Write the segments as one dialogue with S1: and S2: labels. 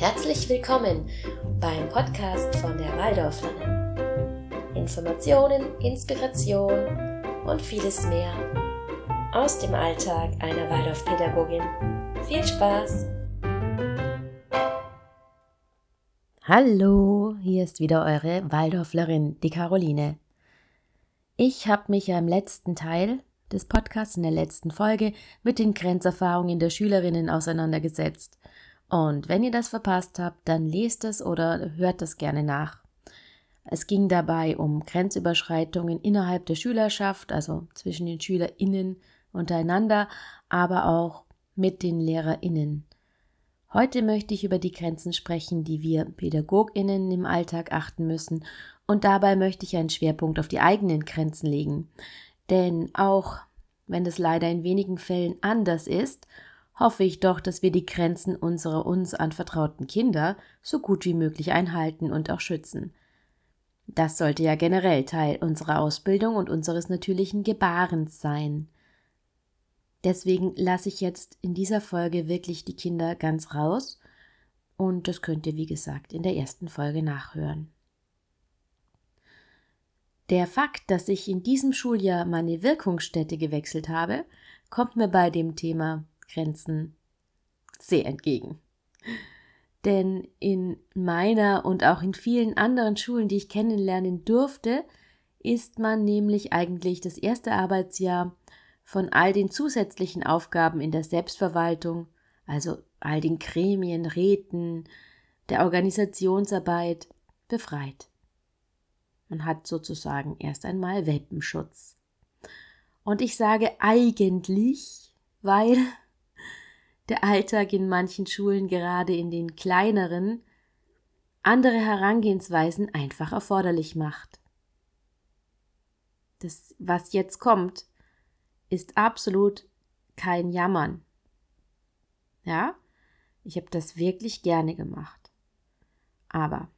S1: Herzlich willkommen beim Podcast von der Waldorflerin. Informationen, Inspiration und vieles mehr aus dem Alltag einer Waldorfpädagogin. Viel Spaß!
S2: Hallo, hier ist wieder eure Waldorflerin, die Caroline. Ich habe mich ja im letzten Teil des Podcasts, in der letzten Folge, mit den Grenzerfahrungen der Schülerinnen auseinandergesetzt. Und wenn ihr das verpasst habt, dann lest es oder hört das gerne nach. Es ging dabei um Grenzüberschreitungen innerhalb der Schülerschaft, also zwischen den SchülerInnen untereinander, aber auch mit den LehrerInnen. Heute möchte ich über die Grenzen sprechen, die wir PädagogInnen im Alltag achten müssen, und dabei möchte ich einen Schwerpunkt auf die eigenen Grenzen legen. Denn auch wenn es leider in wenigen Fällen anders ist, hoffe ich doch, dass wir die Grenzen unserer uns anvertrauten Kinder so gut wie möglich einhalten und auch schützen. Das sollte ja generell Teil unserer Ausbildung und unseres natürlichen Gebarens sein. Deswegen lasse ich jetzt in dieser Folge wirklich die Kinder ganz raus und das könnt ihr, wie gesagt, in der ersten Folge nachhören. Der Fakt, dass ich in diesem Schuljahr meine Wirkungsstätte gewechselt habe, kommt mir bei dem Thema Grenzen sehr entgegen. Denn in meiner und auch in vielen anderen Schulen, die ich kennenlernen durfte, ist man nämlich eigentlich das erste Arbeitsjahr von all den zusätzlichen Aufgaben in der Selbstverwaltung, also all den Gremien, Räten, der Organisationsarbeit, befreit. Man hat sozusagen erst einmal Welpenschutz. Und ich sage eigentlich, weil der Alltag in manchen Schulen, gerade in den kleineren, andere Herangehensweisen einfach erforderlich macht. Das, was jetzt kommt, ist absolut kein Jammern. Ja, ich habe das wirklich gerne gemacht. Aber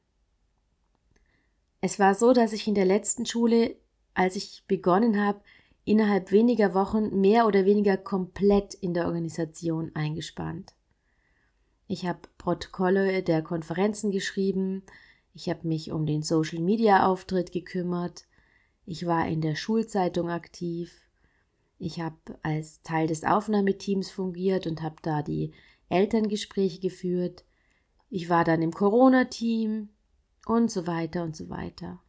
S2: es war so, dass ich in der letzten Schule, als ich begonnen habe, innerhalb weniger Wochen mehr oder weniger komplett in der Organisation eingespannt. Ich habe Protokolle der Konferenzen geschrieben, ich habe mich um den Social-Media-Auftritt gekümmert, ich war in der Schulzeitung aktiv, ich habe als Teil des Aufnahmeteams fungiert und habe da die Elterngespräche geführt, ich war dann im Corona-Team, und so weiter und so weiter.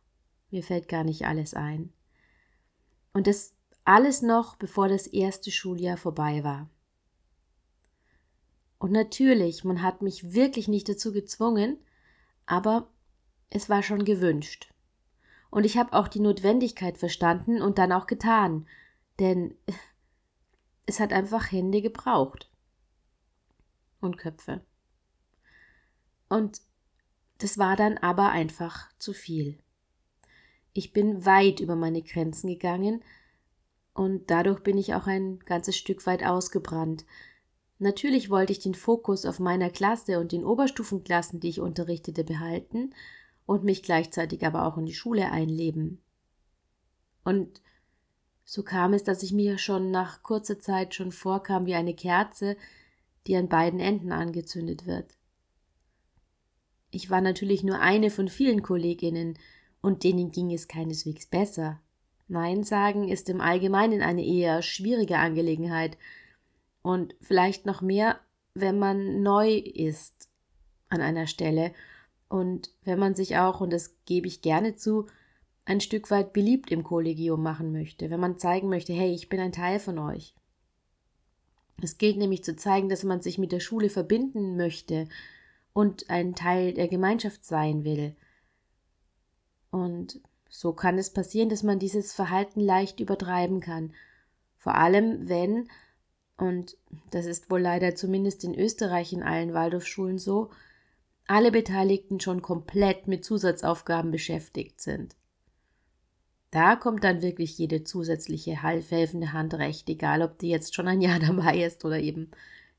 S2: Mir fällt gar nicht alles ein. Und das alles noch, bevor das erste Schuljahr vorbei war. Und natürlich, man hat mich wirklich nicht dazu gezwungen, aber es war schon gewünscht. Und ich habe auch die Notwendigkeit verstanden und dann auch getan, denn es hat einfach Hände gebraucht. Und Köpfe. Und das war dann aber einfach zu viel. Ich bin weit über meine Grenzen gegangen und dadurch bin ich auch ein ganzes Stück weit ausgebrannt. Natürlich wollte ich den Fokus auf meiner Klasse und den Oberstufenklassen, die ich unterrichtete, behalten und mich gleichzeitig aber auch in die Schule einleben. Und so kam es, dass ich mir schon nach kurzer Zeit schon vorkam wie eine Kerze, die an beiden Enden angezündet wird. Ich war natürlich nur eine von vielen Kolleginnen, und denen ging es keineswegs besser. Nein sagen ist im Allgemeinen eine eher schwierige Angelegenheit, und vielleicht noch mehr, wenn man neu ist an einer Stelle und wenn man sich auch, und das gebe ich gerne zu, ein Stück weit beliebt im Kollegium machen möchte, wenn man zeigen möchte, hey, ich bin ein Teil von euch. Es gilt nämlich zu zeigen, dass man sich mit der Schule verbinden möchte und ein Teil der Gemeinschaft sein will. Und so kann es passieren, dass man dieses Verhalten leicht übertreiben kann. Vor allem, wenn, und das ist wohl leider zumindest in Österreich in allen Waldorfschulen so, alle Beteiligten schon komplett mit Zusatzaufgaben beschäftigt sind. Da kommt dann wirklich jede zusätzliche helfende Hand recht, egal ob die jetzt schon ein Jahr dabei ist oder eben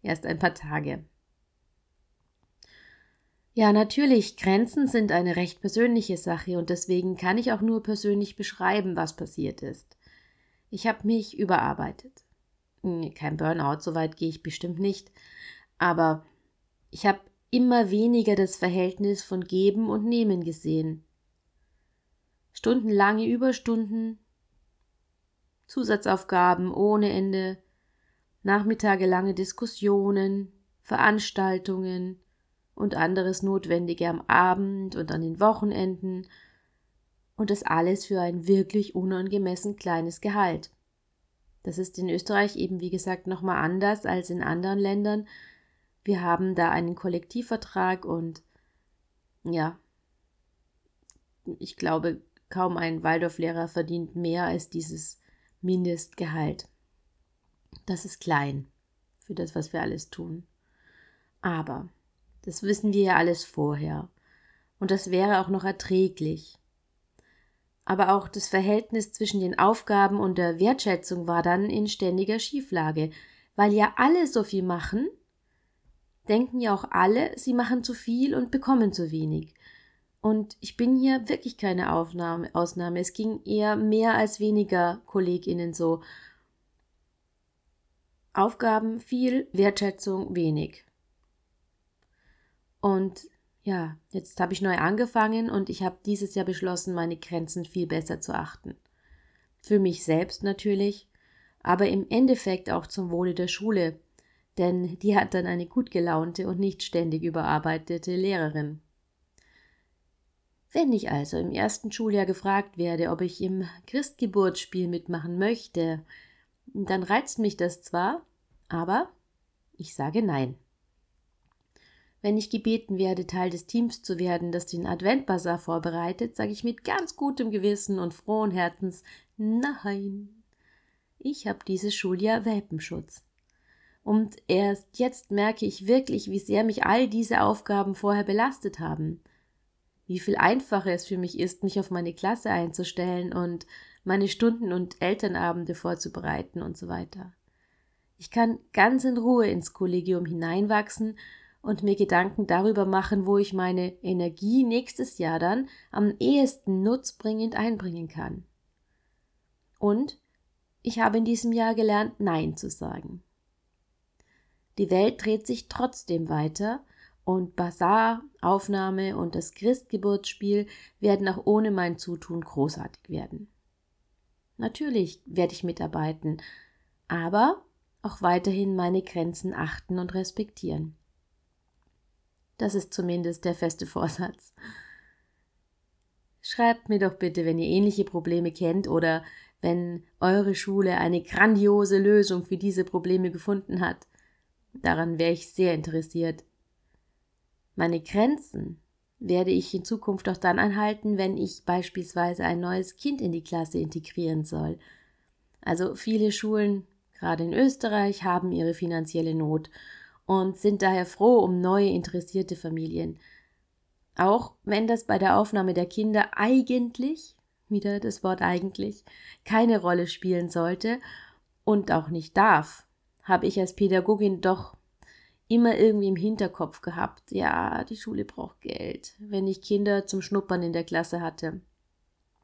S2: erst ein paar Tage. Ja, natürlich, Grenzen sind eine recht persönliche Sache und deswegen kann ich auch nur persönlich beschreiben, was passiert ist. Ich habe mich überarbeitet. Kein Burnout, so weit gehe ich bestimmt nicht. Aber ich habe immer weniger das Verhältnis von Geben und Nehmen gesehen. Stundenlange Überstunden, Zusatzaufgaben ohne Ende, nachmittagelange Diskussionen, Veranstaltungen und anderes Notwendige am Abend und an den Wochenenden und das alles für ein wirklich unangemessen kleines Gehalt. Das ist in Österreich eben wie gesagt nochmal anders als in anderen Ländern. Wir haben da einen Kollektivvertrag und ja, ich glaube, kaum ein Waldorflehrer verdient mehr als dieses Mindestgehalt. Das ist klein für das, was wir alles tun. Aber das wissen wir ja alles vorher. Und das wäre auch noch erträglich. Aber auch das Verhältnis zwischen den Aufgaben und der Wertschätzung war dann in ständiger Schieflage, weil ja alle so viel machen, denken ja auch alle, sie machen zu viel und bekommen zu wenig. Und ich bin hier wirklich keine Aufnahme, Ausnahme. Es ging eher mehr als weniger KollegInnen so. Aufgaben viel, Wertschätzung wenig. Und ja, jetzt habe ich neu angefangen und ich habe dieses Jahr beschlossen, meine Grenzen viel besser zu achten. Für mich selbst natürlich, aber im Endeffekt auch zum Wohle der Schule, denn die hat dann eine gut gelaunte und nicht ständig überarbeitete Lehrerin. Wenn ich also im ersten Schuljahr gefragt werde, ob ich im Christgeburtsspiel mitmachen möchte, dann reizt mich das zwar, aber ich sage nein. Wenn ich gebeten werde, Teil des Teams zu werden, das den Adventbazar vorbereitet, sage ich mit ganz gutem Gewissen und frohen Herzens Nein. Ich habe dieses Schuljahr Welpenschutz. Und erst jetzt merke ich wirklich, wie sehr mich all diese Aufgaben vorher belastet haben. Wie viel einfacher es für mich ist, mich auf meine Klasse einzustellen und meine Stunden und Elternabende vorzubereiten und so weiter. Ich kann ganz in Ruhe ins Kollegium hineinwachsen und mir Gedanken darüber machen, wo ich meine Energie nächstes Jahr dann am ehesten nutzbringend einbringen kann. Und ich habe in diesem Jahr gelernt, Nein zu sagen. Die Welt dreht sich trotzdem weiter und Bazar, Aufnahme und das Christgeburtsspiel werden auch ohne mein Zutun großartig werden. Natürlich werde ich mitarbeiten, aber auch weiterhin meine Grenzen achten und respektieren. Das ist zumindest der feste Vorsatz. Schreibt mir doch bitte, wenn ihr ähnliche Probleme kennt oder wenn eure Schule eine grandiose Lösung für diese Probleme gefunden hat. Daran wäre ich sehr interessiert. Meine Grenzen werde ich in Zukunft auch dann anhalten, wenn ich beispielsweise ein neues Kind in die Klasse integrieren soll. Also viele Schulen, gerade in Österreich, haben ihre finanzielle Not und sind daher froh um neue interessierte Familien. Auch wenn das bei der Aufnahme der Kinder eigentlich, wieder das Wort eigentlich, keine Rolle spielen sollte und auch nicht darf, habe ich als Pädagogin doch immer irgendwie im Hinterkopf gehabt, ja, die Schule braucht Geld, wenn ich Kinder zum Schnuppern in der Klasse hatte.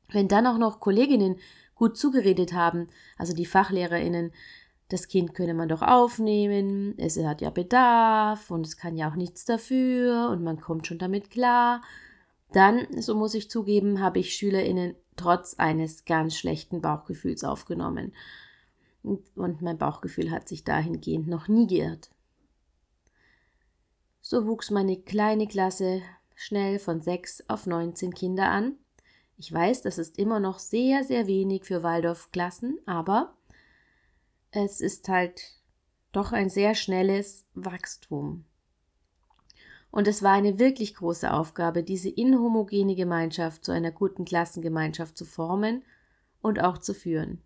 S2: Wenn dann auch noch Kolleginnen gut zugeredet haben, also die Fachlehrerinnen, das Kind könne man doch aufnehmen, es hat ja Bedarf und es kann ja auch nichts dafür und man kommt schon damit klar. Dann, so muss ich zugeben, habe ich SchülerInnen trotz eines ganz schlechten Bauchgefühls aufgenommen. Und mein Bauchgefühl hat sich dahingehend noch nie geirrt. So wuchs meine kleine Klasse schnell von sechs auf neunzehn Kinder an. Ich weiß, das ist immer noch sehr, sehr wenig für Waldorfklassen, aber es ist halt doch ein sehr schnelles Wachstum. Und es war eine wirklich große Aufgabe, diese inhomogene Gemeinschaft zu einer guten Klassengemeinschaft zu formen und auch zu führen.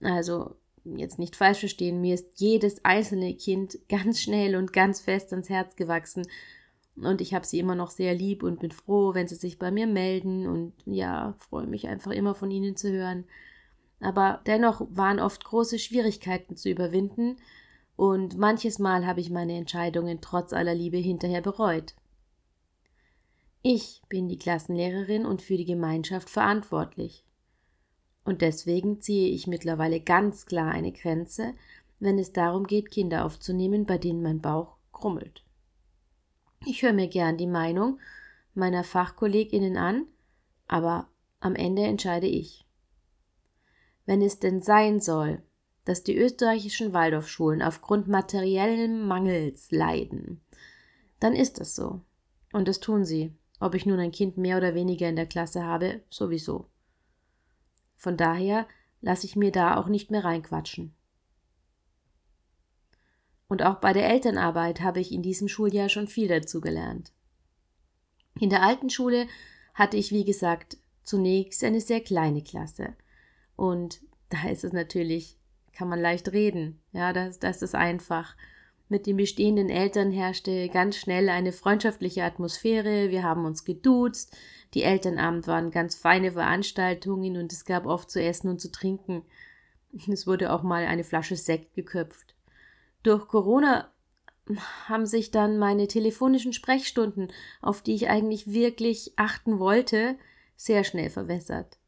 S2: Also, jetzt nicht falsch verstehen, mir ist jedes einzelne Kind ganz schnell und ganz fest ans Herz gewachsen. Und ich habe sie immer noch sehr lieb und bin froh, wenn sie sich bei mir melden und ja, freue mich einfach immer von ihnen zu hören aber dennoch waren oft große Schwierigkeiten zu überwinden, und manches Mal habe ich meine Entscheidungen trotz aller Liebe hinterher bereut. Ich bin die Klassenlehrerin und für die Gemeinschaft verantwortlich. Und deswegen ziehe ich mittlerweile ganz klar eine Grenze, wenn es darum geht, Kinder aufzunehmen, bei denen mein Bauch krummelt. Ich höre mir gern die Meinung meiner Fachkolleginnen an, aber am Ende entscheide ich. Wenn es denn sein soll, dass die österreichischen Waldorfschulen aufgrund materiellen Mangels leiden, dann ist das so. Und das tun sie, ob ich nun ein Kind mehr oder weniger in der Klasse habe, sowieso. Von daher lasse ich mir da auch nicht mehr reinquatschen. Und auch bei der Elternarbeit habe ich in diesem Schuljahr schon viel dazu gelernt. In der alten Schule hatte ich, wie gesagt, zunächst eine sehr kleine Klasse. Und da ist es natürlich, kann man leicht reden. Ja, das, das ist einfach. Mit den bestehenden Eltern herrschte ganz schnell eine freundschaftliche Atmosphäre. Wir haben uns geduzt. Die Elternabend waren ganz feine Veranstaltungen und es gab oft zu essen und zu trinken. Es wurde auch mal eine Flasche Sekt geköpft. Durch Corona haben sich dann meine telefonischen Sprechstunden, auf die ich eigentlich wirklich achten wollte, sehr schnell verwässert.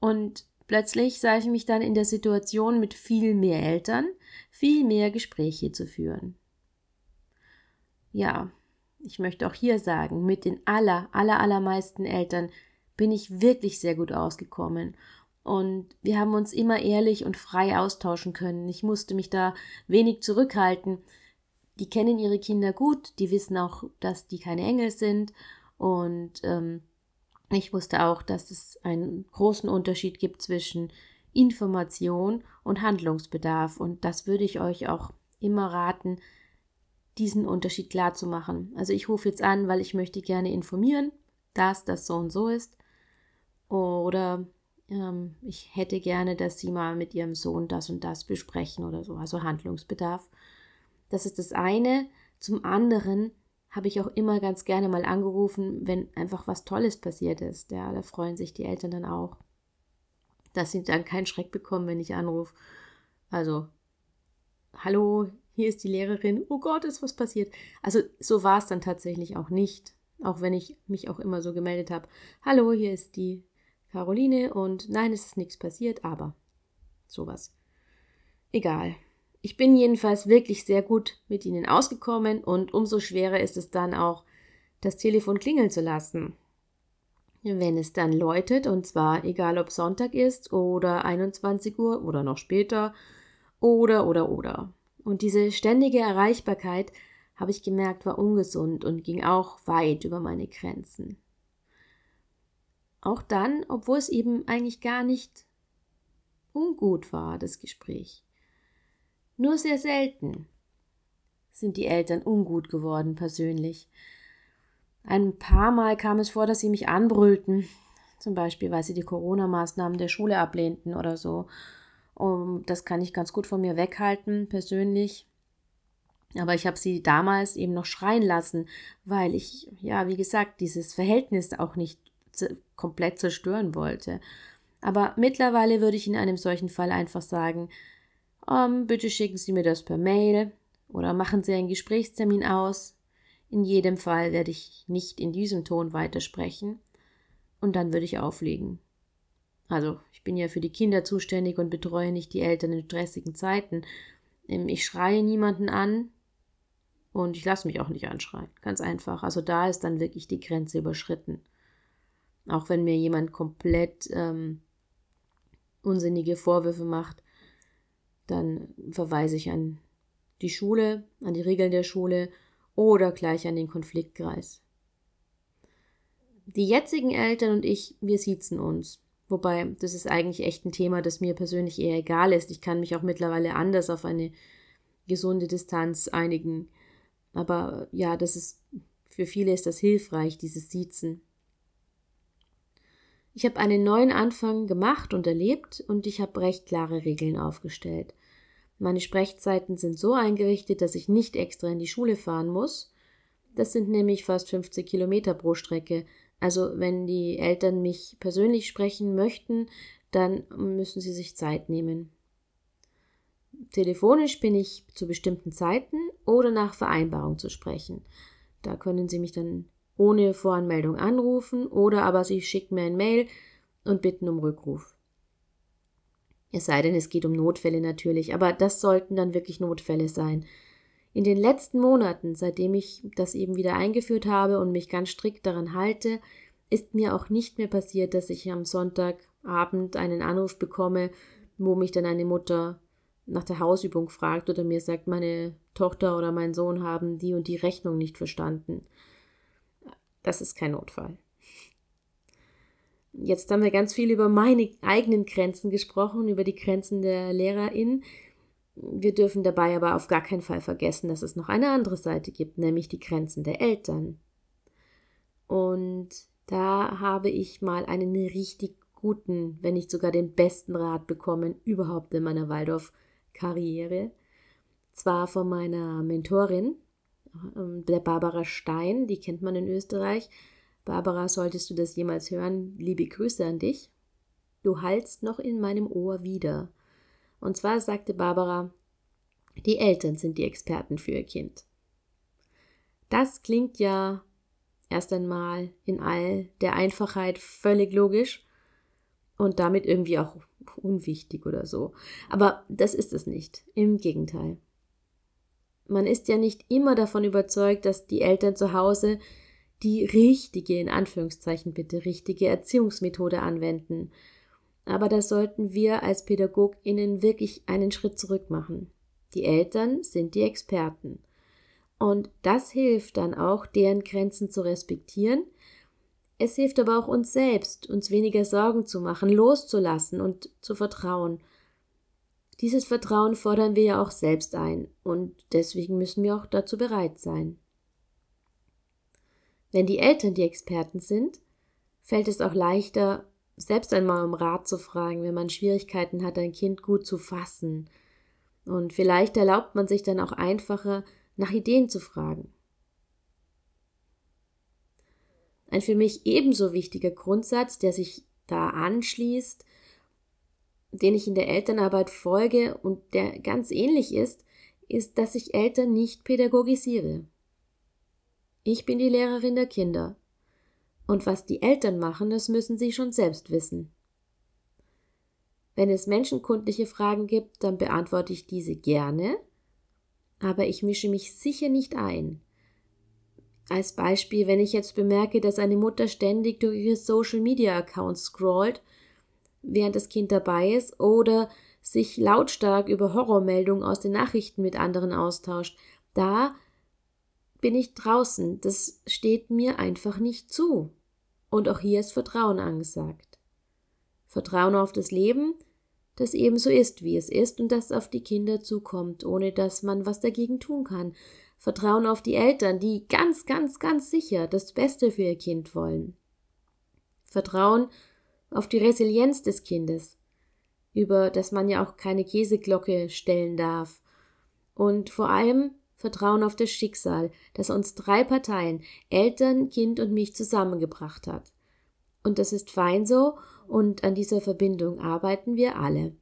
S2: Und plötzlich sah ich mich dann in der Situation, mit viel mehr Eltern viel mehr Gespräche zu führen. Ja, ich möchte auch hier sagen, mit den aller, aller, allermeisten Eltern bin ich wirklich sehr gut ausgekommen. Und wir haben uns immer ehrlich und frei austauschen können. Ich musste mich da wenig zurückhalten. Die kennen ihre Kinder gut, die wissen auch, dass die keine Engel sind. Und ähm, ich wusste auch, dass es einen großen Unterschied gibt zwischen Information und Handlungsbedarf. Und das würde ich euch auch immer raten, diesen Unterschied klar zu machen. Also ich rufe jetzt an, weil ich möchte gerne informieren, dass das so und so ist. Oder ähm, ich hätte gerne, dass Sie mal mit Ihrem Sohn das und das besprechen oder so. Also Handlungsbedarf. Das ist das eine. Zum anderen habe ich auch immer ganz gerne mal angerufen, wenn einfach was Tolles passiert ist. Ja, da freuen sich die Eltern dann auch. Dass sie dann keinen Schreck bekommen, wenn ich anrufe. Also, hallo, hier ist die Lehrerin. Oh Gott, ist was passiert. Also, so war es dann tatsächlich auch nicht. Auch wenn ich mich auch immer so gemeldet habe. Hallo, hier ist die Caroline und nein, es ist nichts passiert, aber sowas. Egal. Ich bin jedenfalls wirklich sehr gut mit ihnen ausgekommen und umso schwerer ist es dann auch, das Telefon klingeln zu lassen. Wenn es dann läutet, und zwar egal ob Sonntag ist oder 21 Uhr oder noch später oder oder oder. Und diese ständige Erreichbarkeit, habe ich gemerkt, war ungesund und ging auch weit über meine Grenzen. Auch dann, obwohl es eben eigentlich gar nicht ungut war, das Gespräch. Nur sehr selten sind die Eltern ungut geworden persönlich. Ein paar Mal kam es vor, dass sie mich anbrüllten, zum Beispiel, weil sie die Corona-Maßnahmen der Schule ablehnten oder so. Und das kann ich ganz gut von mir weghalten, persönlich. Aber ich habe sie damals eben noch schreien lassen, weil ich, ja, wie gesagt, dieses Verhältnis auch nicht komplett zerstören wollte. Aber mittlerweile würde ich in einem solchen Fall einfach sagen, um, bitte schicken Sie mir das per Mail oder machen Sie einen Gesprächstermin aus. In jedem Fall werde ich nicht in diesem Ton weitersprechen und dann würde ich auflegen. Also, ich bin ja für die Kinder zuständig und betreue nicht die Eltern in stressigen Zeiten. Ähm, ich schreie niemanden an und ich lasse mich auch nicht anschreien. Ganz einfach. Also da ist dann wirklich die Grenze überschritten. Auch wenn mir jemand komplett ähm, unsinnige Vorwürfe macht, dann verweise ich an die Schule, an die Regeln der Schule oder gleich an den Konfliktkreis. Die jetzigen Eltern und ich, wir siezen uns. Wobei, das ist eigentlich echt ein Thema, das mir persönlich eher egal ist. Ich kann mich auch mittlerweile anders auf eine gesunde Distanz einigen. Aber ja, das ist, für viele ist das hilfreich, dieses Siezen. Ich habe einen neuen Anfang gemacht und erlebt und ich habe recht klare Regeln aufgestellt. Meine Sprechzeiten sind so eingerichtet, dass ich nicht extra in die Schule fahren muss. Das sind nämlich fast 50 Kilometer pro Strecke. Also wenn die Eltern mich persönlich sprechen möchten, dann müssen sie sich Zeit nehmen. Telefonisch bin ich zu bestimmten Zeiten oder nach Vereinbarung zu sprechen. Da können Sie mich dann ohne Voranmeldung anrufen oder aber Sie schicken mir ein Mail und bitten um Rückruf. Es sei denn, es geht um Notfälle natürlich, aber das sollten dann wirklich Notfälle sein. In den letzten Monaten, seitdem ich das eben wieder eingeführt habe und mich ganz strikt daran halte, ist mir auch nicht mehr passiert, dass ich am Sonntagabend einen Anruf bekomme, wo mich dann eine Mutter nach der Hausübung fragt oder mir sagt, meine Tochter oder mein Sohn haben die und die Rechnung nicht verstanden. Das ist kein Notfall. Jetzt haben wir ganz viel über meine eigenen Grenzen gesprochen, über die Grenzen der Lehrerin. Wir dürfen dabei aber auf gar keinen Fall vergessen, dass es noch eine andere Seite gibt, nämlich die Grenzen der Eltern. Und da habe ich mal einen richtig guten, wenn nicht sogar den besten Rat bekommen überhaupt in meiner Waldorf-Karriere. Zwar von meiner Mentorin, ähm, der Barbara Stein, die kennt man in Österreich. Barbara, solltest du das jemals hören, liebe Grüße an dich. Du hallst noch in meinem Ohr wieder. Und zwar sagte Barbara, die Eltern sind die Experten für ihr Kind. Das klingt ja erst einmal in all der Einfachheit völlig logisch und damit irgendwie auch unwichtig oder so. Aber das ist es nicht. Im Gegenteil. Man ist ja nicht immer davon überzeugt, dass die Eltern zu Hause die richtige, in Anführungszeichen bitte, richtige Erziehungsmethode anwenden. Aber da sollten wir als PädagogInnen wirklich einen Schritt zurück machen. Die Eltern sind die Experten. Und das hilft dann auch, deren Grenzen zu respektieren. Es hilft aber auch uns selbst, uns weniger Sorgen zu machen, loszulassen und zu vertrauen. Dieses Vertrauen fordern wir ja auch selbst ein und deswegen müssen wir auch dazu bereit sein. Wenn die Eltern die Experten sind, fällt es auch leichter, selbst einmal um Rat zu fragen, wenn man Schwierigkeiten hat, ein Kind gut zu fassen. Und vielleicht erlaubt man sich dann auch einfacher, nach Ideen zu fragen. Ein für mich ebenso wichtiger Grundsatz, der sich da anschließt, den ich in der Elternarbeit folge und der ganz ähnlich ist, ist, dass ich Eltern nicht pädagogisiere. Ich bin die Lehrerin der Kinder. Und was die Eltern machen, das müssen sie schon selbst wissen. Wenn es menschenkundliche Fragen gibt, dann beantworte ich diese gerne, aber ich mische mich sicher nicht ein. Als Beispiel, wenn ich jetzt bemerke, dass eine Mutter ständig durch ihre Social Media Accounts scrollt, während das Kind dabei ist, oder sich lautstark über Horrormeldungen aus den Nachrichten mit anderen austauscht, da bin ich draußen. Das steht mir einfach nicht zu. Und auch hier ist Vertrauen angesagt. Vertrauen auf das Leben, das ebenso ist, wie es ist und das auf die Kinder zukommt, ohne dass man was dagegen tun kann. Vertrauen auf die Eltern, die ganz, ganz, ganz sicher das Beste für ihr Kind wollen. Vertrauen auf die Resilienz des Kindes, über das man ja auch keine Käseglocke stellen darf. Und vor allem Vertrauen auf das Schicksal, das uns drei Parteien, Eltern, Kind und mich zusammengebracht hat. Und das ist fein so, und an dieser Verbindung arbeiten wir alle.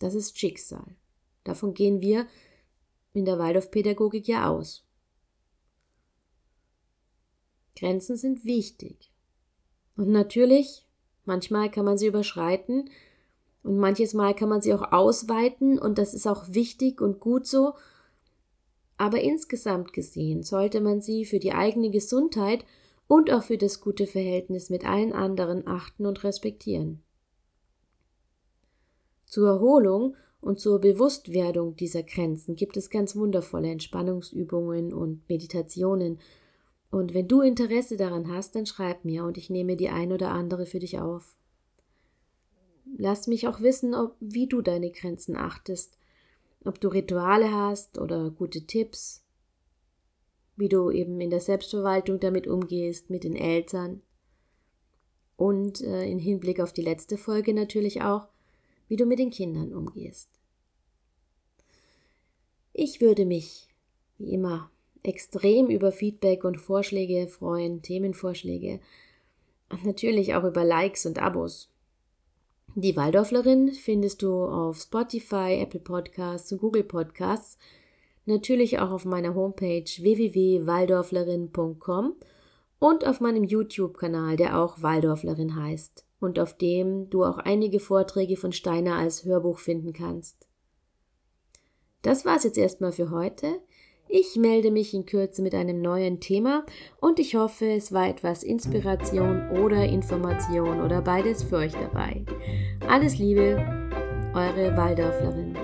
S2: Das ist Schicksal. Davon gehen wir in der Waldorfpädagogik ja aus. Grenzen sind wichtig. Und natürlich, manchmal kann man sie überschreiten, und manches Mal kann man sie auch ausweiten und das ist auch wichtig und gut so. Aber insgesamt gesehen sollte man sie für die eigene Gesundheit und auch für das gute Verhältnis mit allen anderen achten und respektieren. Zur Erholung und zur Bewusstwerdung dieser Grenzen gibt es ganz wundervolle Entspannungsübungen und Meditationen. Und wenn du Interesse daran hast, dann schreib mir und ich nehme die ein oder andere für dich auf. Lass mich auch wissen, ob, wie du deine Grenzen achtest, ob du Rituale hast oder gute Tipps, wie du eben in der Selbstverwaltung damit umgehst, mit den Eltern und äh, in Hinblick auf die letzte Folge natürlich auch, wie du mit den Kindern umgehst. Ich würde mich, wie immer, extrem über Feedback und Vorschläge freuen, Themenvorschläge und natürlich auch über Likes und Abos. Die Waldorflerin findest du auf Spotify, Apple Podcasts und Google Podcasts, natürlich auch auf meiner Homepage www.waldorflerin.com und auf meinem YouTube-Kanal, der auch Waldorflerin heißt und auf dem du auch einige Vorträge von Steiner als Hörbuch finden kannst. Das war's jetzt erstmal für heute. Ich melde mich in Kürze mit einem neuen Thema und ich hoffe, es war etwas Inspiration oder Information oder beides für euch dabei. Alles Liebe, eure Waldorflerin.